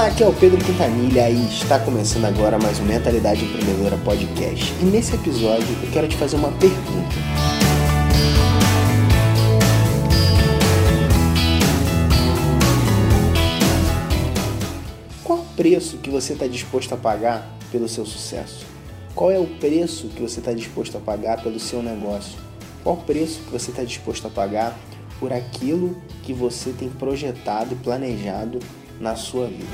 Olá, aqui é o Pedro Quintanilha e está começando agora mais um Mentalidade Empreendedora Podcast. E nesse episódio eu quero te fazer uma pergunta. Qual o preço que você está disposto a pagar pelo seu sucesso? Qual é o preço que você está disposto a pagar pelo seu negócio? Qual o preço que você está disposto a pagar por aquilo que você tem projetado e planejado na sua vida.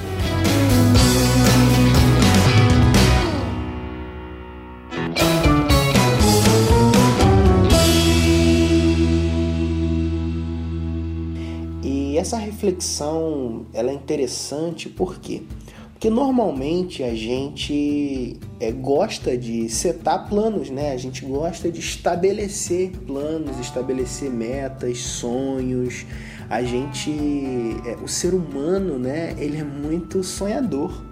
E essa reflexão ela é interessante por quê? Porque normalmente a gente é, gosta de setar planos, né? A gente gosta de estabelecer planos, estabelecer metas, sonhos. A gente, é, o ser humano, né? Ele é muito sonhador,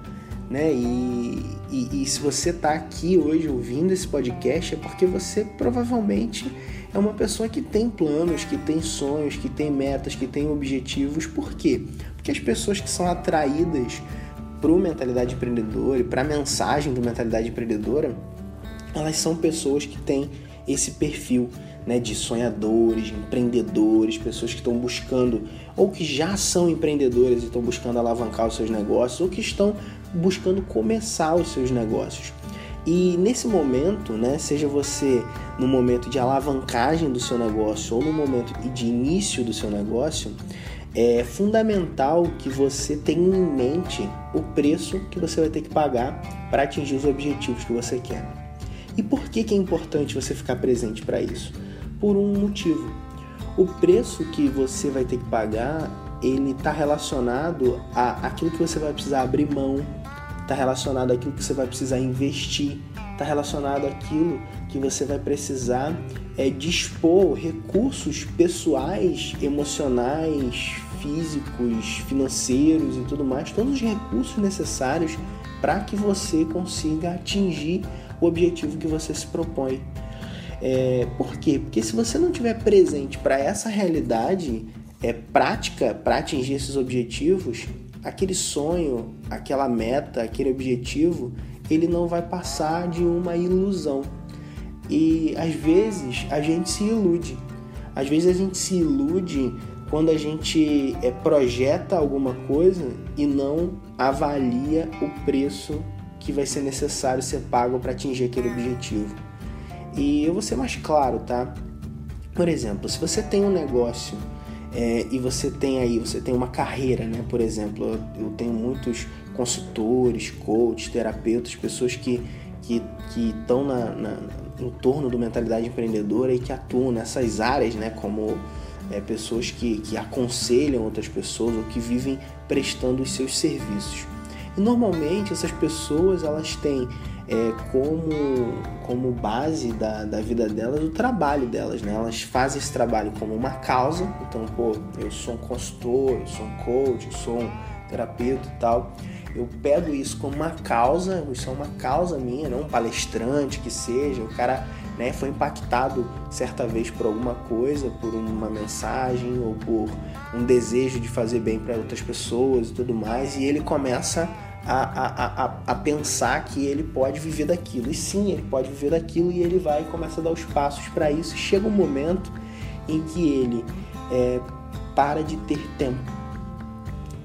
né? E, e, e se você está aqui hoje ouvindo esse podcast é porque você provavelmente é uma pessoa que tem planos, que tem sonhos, que tem metas, que tem objetivos. Por quê? Porque as pessoas que são atraídas para o Mentalidade Empreendedora e para a mensagem do Mentalidade Empreendedora, elas são pessoas que têm esse perfil né, de sonhadores, empreendedores, pessoas que estão buscando ou que já são empreendedores e estão buscando alavancar os seus negócios ou que estão buscando começar os seus negócios. E nesse momento, né, seja você no momento de alavancagem do seu negócio ou no momento de início do seu negócio, é fundamental que você tenha em mente o preço que você vai ter que pagar para atingir os objetivos que você quer. E por que, que é importante você ficar presente para isso? Por um motivo. O preço que você vai ter que pagar, ele está relacionado a aquilo que você vai precisar abrir mão, está relacionado àquilo que você vai precisar investir, está relacionado àquilo que você vai precisar é, dispor recursos pessoais, emocionais, físicos, financeiros e tudo mais, todos os recursos necessários para que você consiga atingir o objetivo que você se propõe. É, por quê? Porque se você não tiver presente para essa realidade é, prática para atingir esses objetivos, aquele sonho, aquela meta, aquele objetivo, ele não vai passar de uma ilusão. E às vezes a gente se ilude. Às vezes a gente se ilude quando a gente é, projeta alguma coisa e não avalia o preço que vai ser necessário ser pago para atingir aquele objetivo. E eu vou ser mais claro, tá? Por exemplo, se você tem um negócio é, e você tem aí, você tem uma carreira, né? Por exemplo, eu, tenho muitos consultores, coaches, terapeutas, pessoas que que estão na, na, em torno do mentalidade empreendedora e que atuam nessas áreas, né? Como é, pessoas que, que aconselham outras pessoas ou que vivem prestando os seus serviços. E normalmente essas pessoas elas têm é, como, como base da, da vida delas o trabalho delas, né? Elas fazem esse trabalho como uma causa, então, pô, eu sou um consultor, eu sou um coach, eu sou um terapeuta e tal. Eu pego isso como uma causa, isso é uma causa minha, não um palestrante que seja, o cara né, foi impactado certa vez por alguma coisa, por uma mensagem ou por um desejo de fazer bem para outras pessoas e tudo mais, e ele começa a, a, a, a, pensar que ele pode viver daquilo. E sim, ele pode viver daquilo e ele vai e começa a dar os passos para isso. Chega um momento em que ele é, para de ter tempo.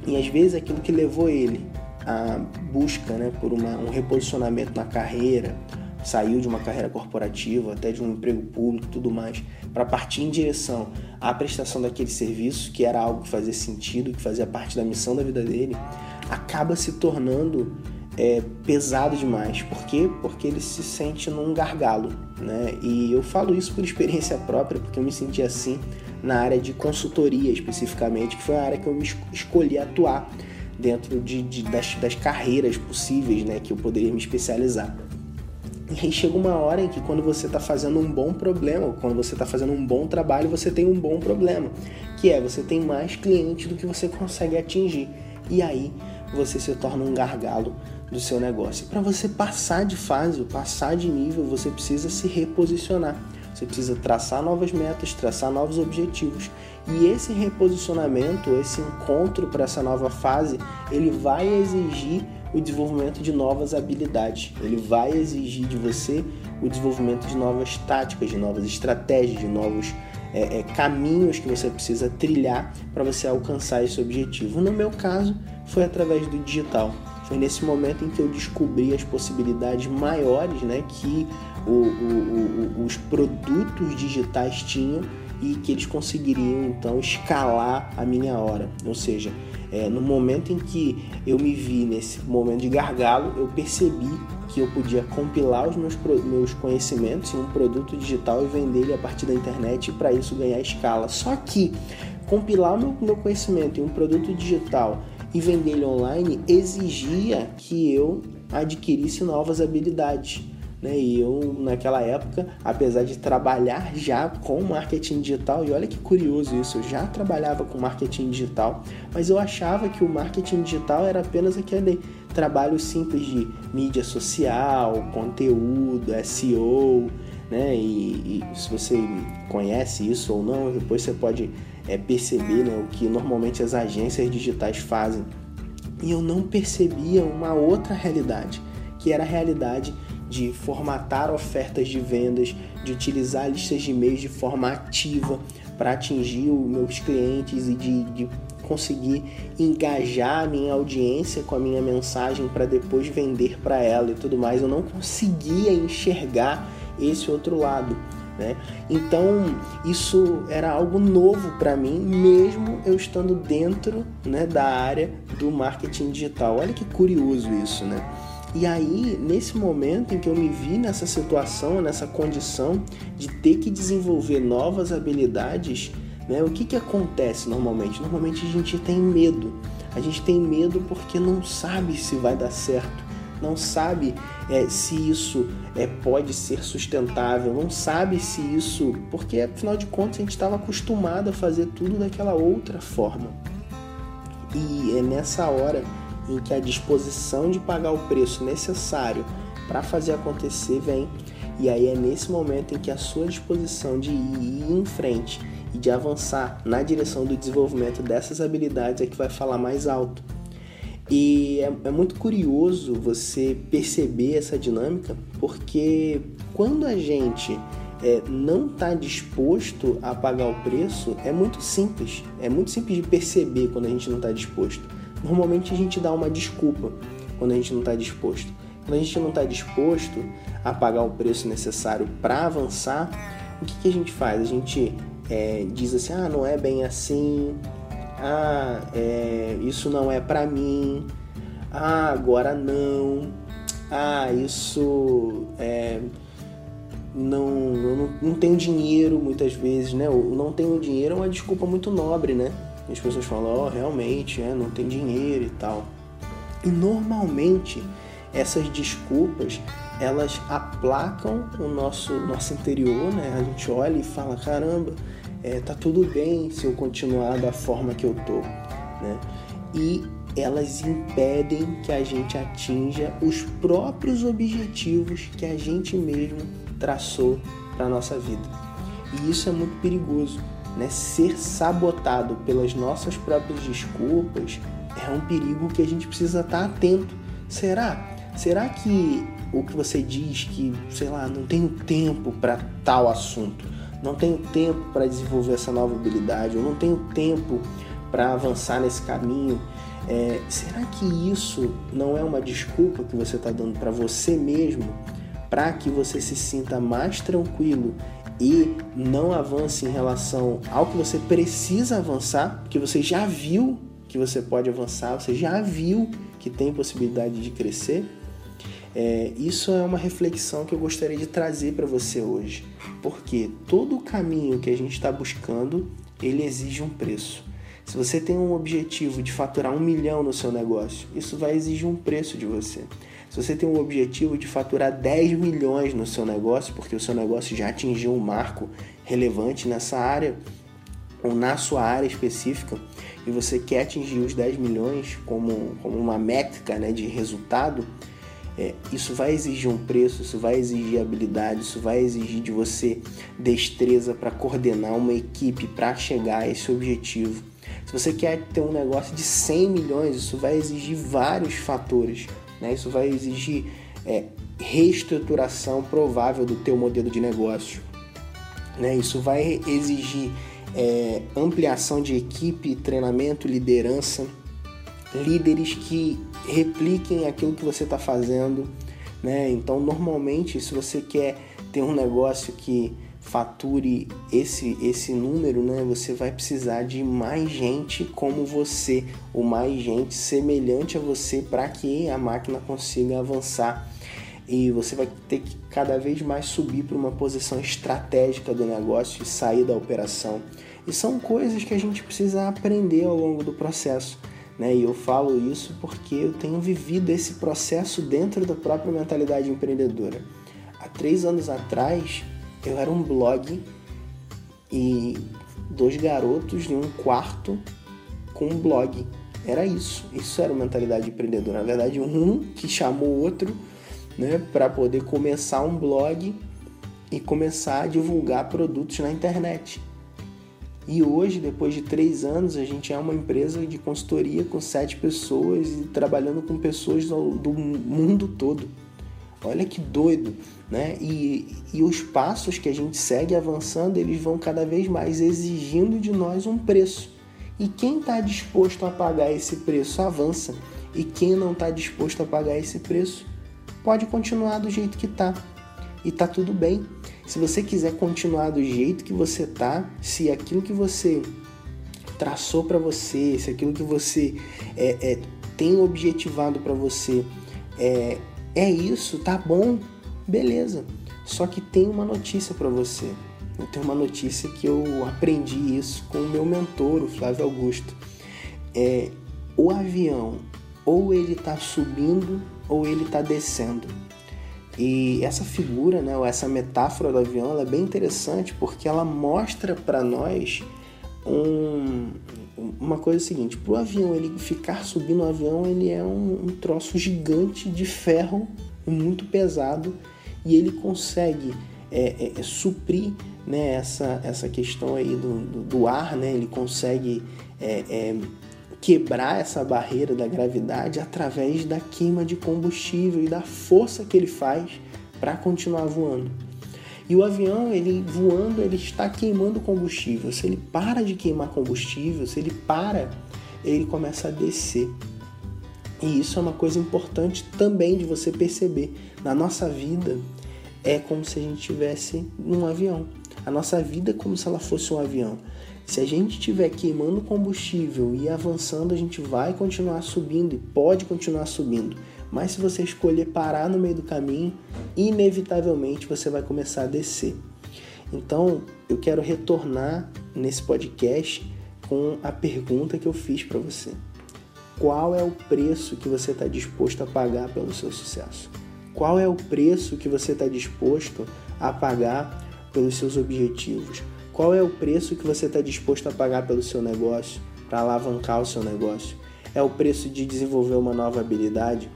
E às vezes aquilo que levou ele à busca né, por uma, um reposicionamento na carreira, saiu de uma carreira corporativa, até de um emprego público tudo mais, para partir em direção à prestação daquele serviço, que era algo que fazia sentido, que fazia parte da missão da vida dele, acaba se tornando é, pesado demais. Por quê? Porque ele se sente num gargalo. Né? E eu falo isso por experiência própria, porque eu me senti assim na área de consultoria especificamente, que foi a área que eu me escolhi atuar dentro de, de das, das carreiras possíveis né, que eu poderia me especializar. E aí chega uma hora em que quando você está fazendo um bom problema, quando você está fazendo um bom trabalho, você tem um bom problema, que é você tem mais clientes do que você consegue atingir. E aí você se torna um gargalo do seu negócio. Para você passar de fase, passar de nível, você precisa se reposicionar. você precisa traçar novas metas, traçar novos objetivos. E esse reposicionamento, esse encontro para essa nova fase, ele vai exigir o desenvolvimento de novas habilidades. Ele vai exigir de você o desenvolvimento de novas táticas, de novas estratégias, de novos é, é, caminhos que você precisa trilhar para você alcançar esse objetivo. No meu caso, foi através do digital. Foi nesse momento em que eu descobri as possibilidades maiores né, que o, o, o, os produtos digitais tinham e que eles conseguiriam então escalar a minha hora. Ou seja, é, no momento em que eu me vi nesse momento de gargalo, eu percebi que eu podia compilar os meus, meus conhecimentos em um produto digital e vender ele a partir da internet e para isso ganhar escala. Só que compilar meu, meu conhecimento em um produto digital e vender ele online exigia que eu adquirisse novas habilidades. Né? E eu, naquela época, apesar de trabalhar já com marketing digital, e olha que curioso isso, eu já trabalhava com marketing digital, mas eu achava que o marketing digital era apenas aquele trabalho simples de mídia social, conteúdo, SEO, né? E, e se você conhece isso ou não, depois você pode é, perceber né, o que normalmente as agências digitais fazem. E eu não percebia uma outra realidade, que era a realidade de formatar ofertas de vendas, de utilizar listas de e-mails de forma ativa para atingir os meus clientes e de, de conseguir engajar a minha audiência com a minha mensagem para depois vender para ela e tudo mais. Eu não conseguia enxergar esse outro lado. Né? Então isso era algo novo para mim, mesmo eu estando dentro né, da área do marketing digital. Olha que curioso isso, né? E aí, nesse momento em que eu me vi nessa situação, nessa condição de ter que desenvolver novas habilidades, né, o que, que acontece normalmente? Normalmente a gente tem medo. A gente tem medo porque não sabe se vai dar certo, não sabe é, se isso é, pode ser sustentável, não sabe se isso. Porque afinal de contas a gente estava acostumado a fazer tudo daquela outra forma. E é nessa hora em que a disposição de pagar o preço necessário para fazer acontecer vem. E aí é nesse momento em que a sua disposição de ir em frente e de avançar na direção do desenvolvimento dessas habilidades é que vai falar mais alto. E é, é muito curioso você perceber essa dinâmica, porque quando a gente é, não está disposto a pagar o preço, é muito simples. É muito simples de perceber quando a gente não está disposto normalmente a gente dá uma desculpa quando a gente não está disposto. Quando a gente não está disposto a pagar o preço necessário para avançar, o que, que, a gente faz? A gente é, diz assim: ah, não é bem assim, ah, é, isso não é para mim, ah, agora não, ah, isso é, não, não, não tenho dinheiro muitas vezes, né? O não tenho dinheiro é uma desculpa muito nobre, né? E as pessoas falam, ó, oh, realmente, é, não tem dinheiro e tal. E normalmente essas desculpas elas aplacam o nosso, nosso interior, né? A gente olha e fala, caramba, é, tá tudo bem se eu continuar da forma que eu tô, né? E elas impedem que a gente atinja os próprios objetivos que a gente mesmo traçou para nossa vida. E isso é muito perigoso, né, ser sabotado pelas nossas próprias desculpas é um perigo que a gente precisa estar atento. Será? Será que o que você diz que, sei lá, não tenho tempo para tal assunto, não tenho tempo para desenvolver essa nova habilidade, eu não tenho tempo para avançar nesse caminho, é, será que isso não é uma desculpa que você está dando para você mesmo para que você se sinta mais tranquilo e não avance em relação ao que você precisa avançar, que você já viu que você pode avançar, você já viu que tem possibilidade de crescer. É, isso é uma reflexão que eu gostaria de trazer para você hoje, porque todo o caminho que a gente está buscando ele exige um preço. Se você tem um objetivo de faturar um milhão no seu negócio, isso vai exigir um preço de você. Se você tem um objetivo de faturar 10 milhões no seu negócio, porque o seu negócio já atingiu um marco relevante nessa área, ou na sua área específica, e você quer atingir os 10 milhões como, como uma métrica né, de resultado, é, isso vai exigir um preço, isso vai exigir habilidade, isso vai exigir de você destreza para coordenar uma equipe para chegar a esse objetivo. Se você quer ter um negócio de 100 milhões, isso vai exigir vários fatores. Né? Isso vai exigir é, reestruturação provável do teu modelo de negócio. Né? Isso vai exigir é, ampliação de equipe, treinamento, liderança, líderes que repliquem aquilo que você está fazendo. Né? Então, normalmente, se você quer ter um negócio que fature esse, esse número, né, você vai precisar de mais gente como você, ou mais gente semelhante a você para que a máquina consiga avançar. E você vai ter que cada vez mais subir para uma posição estratégica do negócio e sair da operação. E são coisas que a gente precisa aprender ao longo do processo. Né? E eu falo isso porque eu tenho vivido esse processo dentro da própria mentalidade empreendedora. Há três anos atrás, eu era um blog e dois garotos em um quarto com um blog. Era isso. Isso era mentalidade empreendedora. Na verdade, um que chamou o outro né, para poder começar um blog e começar a divulgar produtos na internet. E hoje, depois de três anos, a gente é uma empresa de consultoria com sete pessoas e trabalhando com pessoas do mundo todo. Olha que doido, né? E, e os passos que a gente segue avançando, eles vão cada vez mais exigindo de nós um preço. E quem está disposto a pagar esse preço avança. E quem não está disposto a pagar esse preço pode continuar do jeito que está. E tá tudo bem. Se você quiser continuar do jeito que você tá, se aquilo que você traçou para você, se aquilo que você é, é, tem objetivado para você é, é isso, tá bom, beleza. Só que tem uma notícia para você. Eu tenho uma notícia que eu aprendi isso com o meu mentor, o Flávio Augusto. É, o avião ou ele está subindo ou ele está descendo. E essa figura, né, ou essa metáfora do avião, é bem interessante porque ela mostra para nós um, uma coisa seguinte: para o avião ele ficar subindo o avião, ele é um, um troço gigante de ferro muito pesado e ele consegue é, é, é, suprir né, essa, essa questão aí do, do, do ar, né? ele consegue é, é, quebrar essa barreira da gravidade através da queima de combustível e da força que ele faz para continuar voando. E o avião, ele voando, ele está queimando combustível. Se ele para de queimar combustível, se ele para, ele começa a descer. E isso é uma coisa importante também de você perceber. Na nossa vida é como se a gente estivesse num avião. A nossa vida é como se ela fosse um avião. Se a gente estiver queimando combustível e avançando, a gente vai continuar subindo e pode continuar subindo. Mas se você escolher parar no meio do caminho, inevitavelmente você vai começar a descer. Então, eu quero retornar nesse podcast com a pergunta que eu fiz para você. Qual é o preço que você está disposto a pagar pelo seu sucesso? Qual é o preço que você está disposto a pagar pelos seus objetivos? Qual é o preço que você está disposto a pagar pelo seu negócio, para alavancar o seu negócio? É o preço de desenvolver uma nova habilidade?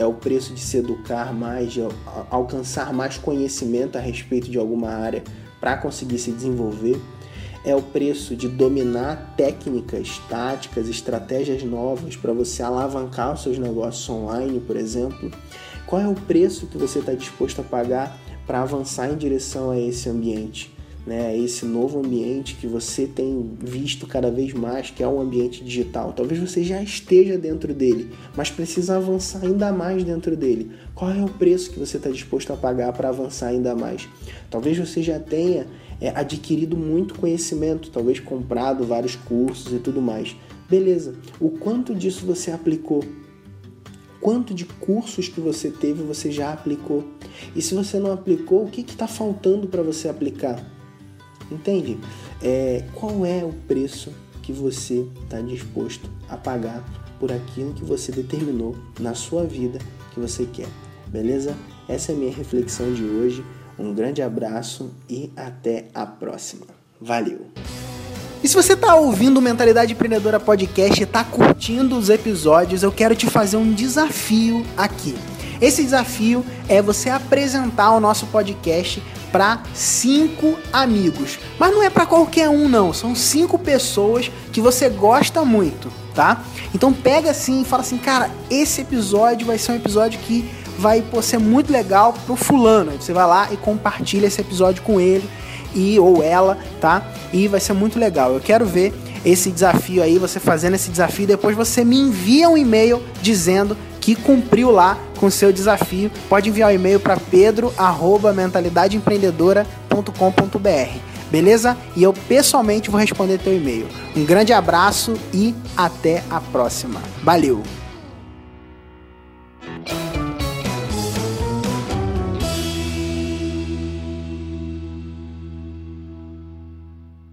É o preço de se educar mais, de alcançar mais conhecimento a respeito de alguma área para conseguir se desenvolver. É o preço de dominar técnicas, táticas, estratégias novas para você alavancar os seus negócios online, por exemplo. Qual é o preço que você está disposto a pagar para avançar em direção a esse ambiente? Né, esse novo ambiente que você tem visto cada vez mais, que é um ambiente digital. Talvez você já esteja dentro dele, mas precisa avançar ainda mais dentro dele. Qual é o preço que você está disposto a pagar para avançar ainda mais? Talvez você já tenha é, adquirido muito conhecimento, talvez comprado vários cursos e tudo mais. Beleza, o quanto disso você aplicou? Quanto de cursos que você teve você já aplicou? E se você não aplicou, o que está faltando para você aplicar? Entende? É, qual é o preço que você está disposto a pagar por aquilo que você determinou na sua vida que você quer? Beleza? Essa é a minha reflexão de hoje. Um grande abraço e até a próxima. Valeu! E se você está ouvindo Mentalidade Empreendedora Podcast e está curtindo os episódios, eu quero te fazer um desafio aqui. Esse desafio é você apresentar o nosso podcast para cinco amigos. Mas não é para qualquer um, não. São cinco pessoas que você gosta muito, tá? Então pega assim e fala assim, cara, esse episódio vai ser um episódio que vai pô, ser muito legal pro fulano. Você vai lá e compartilha esse episódio com ele e ou ela, tá? E vai ser muito legal. Eu quero ver esse desafio aí, você fazendo esse desafio, depois você me envia um e-mail dizendo que cumpriu lá com seu desafio. Pode enviar o um e-mail para pedro@mentalidadeempreendedora.com.br. Beleza? E eu pessoalmente vou responder teu e-mail. Um grande abraço e até a próxima. Valeu.